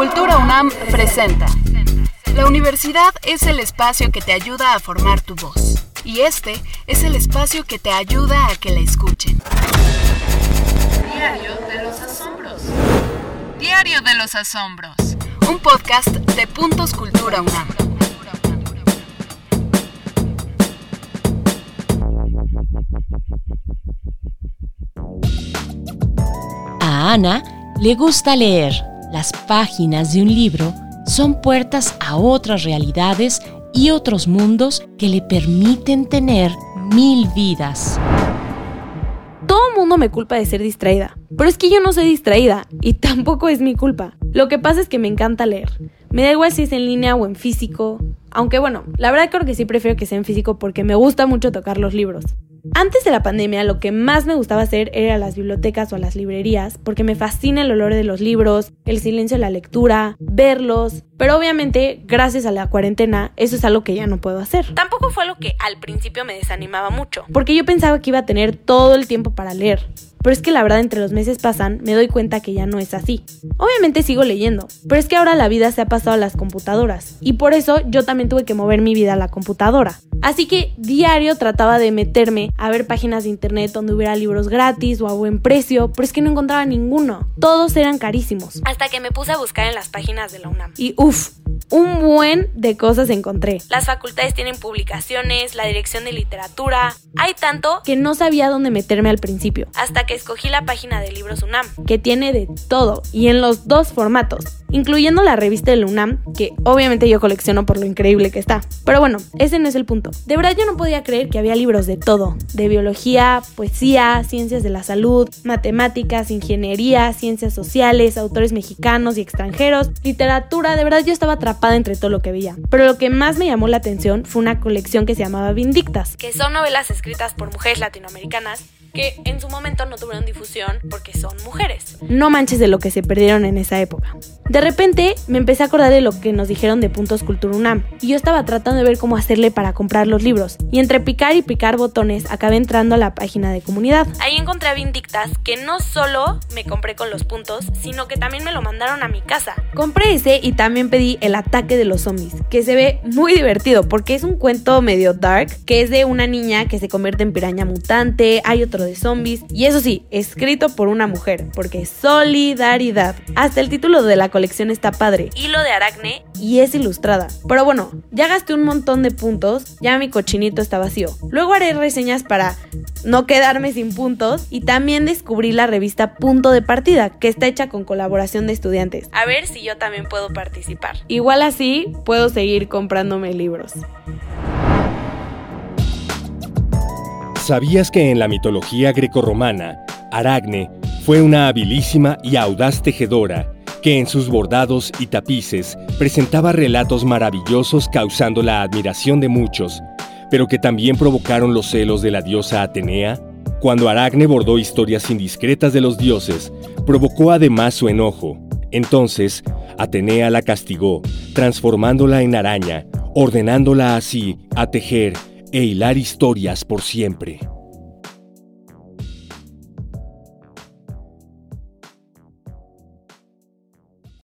Cultura UNAM presenta. La universidad es el espacio que te ayuda a formar tu voz. Y este es el espacio que te ayuda a que la escuchen. Diario de los Asombros. Diario de los Asombros. Un podcast de Puntos Cultura UNAM. A Ana le gusta leer. Las páginas de un libro son puertas a otras realidades y otros mundos que le permiten tener mil vidas. Todo mundo me culpa de ser distraída, pero es que yo no soy distraída y tampoco es mi culpa. Lo que pasa es que me encanta leer. Me da igual si es en línea o en físico. Aunque bueno, la verdad creo que sí prefiero que sea en físico porque me gusta mucho tocar los libros. Antes de la pandemia lo que más me gustaba hacer era las bibliotecas o las librerías porque me fascina el olor de los libros, el silencio de la lectura, verlos, pero obviamente gracias a la cuarentena eso es algo que ya no puedo hacer. Tampoco fue algo que al principio me desanimaba mucho porque yo pensaba que iba a tener todo el tiempo para leer. Pero es que la verdad entre los meses pasan, me doy cuenta que ya no es así. Obviamente sigo leyendo, pero es que ahora la vida se ha pasado a las computadoras y por eso yo también tuve que mover mi vida a la computadora. Así que diario trataba de meterme a ver páginas de internet donde hubiera libros gratis o a buen precio, pero es que no encontraba ninguno. Todos eran carísimos. Hasta que me puse a buscar en las páginas de la UNAM. Y uff, un buen de cosas encontré. Las facultades tienen publicaciones, la dirección de literatura. Hay tanto que no sabía dónde meterme al principio. Hasta que escogí la página de Libros UNAM, que tiene de todo y en los dos formatos, incluyendo la revista del UNAM, que obviamente yo colecciono por lo increíble que está. Pero bueno, ese no es el punto. De verdad yo no podía creer que había libros de todo, de biología, poesía, ciencias de la salud, matemáticas, ingeniería, ciencias sociales, autores mexicanos y extranjeros, literatura, de verdad yo estaba atrapada entre todo lo que veía. Pero lo que más me llamó la atención fue una colección que se llamaba Vindictas, que son novelas escritas por mujeres latinoamericanas que en su momento no tuvieron difusión porque son mujeres. No manches de lo que se perdieron en esa época. De repente me empecé a acordar de lo que nos dijeron de Puntos Cultura UNAM y yo estaba tratando de ver cómo hacerle para comprar los libros y entre picar y picar botones acabé entrando a la página de comunidad. Ahí encontré a Vindictas que no solo me compré con los puntos, sino que también me lo mandaron a mi casa. Compré ese y también pedí El ataque de los zombies, que se ve muy divertido porque es un cuento medio dark que es de una niña que se convierte en piraña mutante, hay otro de zombies y eso sí, escrito por una mujer, porque solidaridad. Hasta el título de la colección está padre. Hilo de Aracne y es ilustrada. Pero bueno, ya gasté un montón de puntos, ya mi cochinito está vacío. Luego haré reseñas para no quedarme sin puntos y también descubrí la revista Punto de Partida, que está hecha con colaboración de estudiantes. A ver si yo también puedo participar. Igual así puedo seguir comprándome libros. ¿Sabías que en la mitología grecorromana, Aracne fue una habilísima y audaz tejedora que en sus bordados y tapices presentaba relatos maravillosos causando la admiración de muchos, pero que también provocaron los celos de la diosa Atenea? Cuando Aracne bordó historias indiscretas de los dioses, provocó además su enojo. Entonces, Atenea la castigó, transformándola en araña, ordenándola así a tejer e hilar historias por siempre.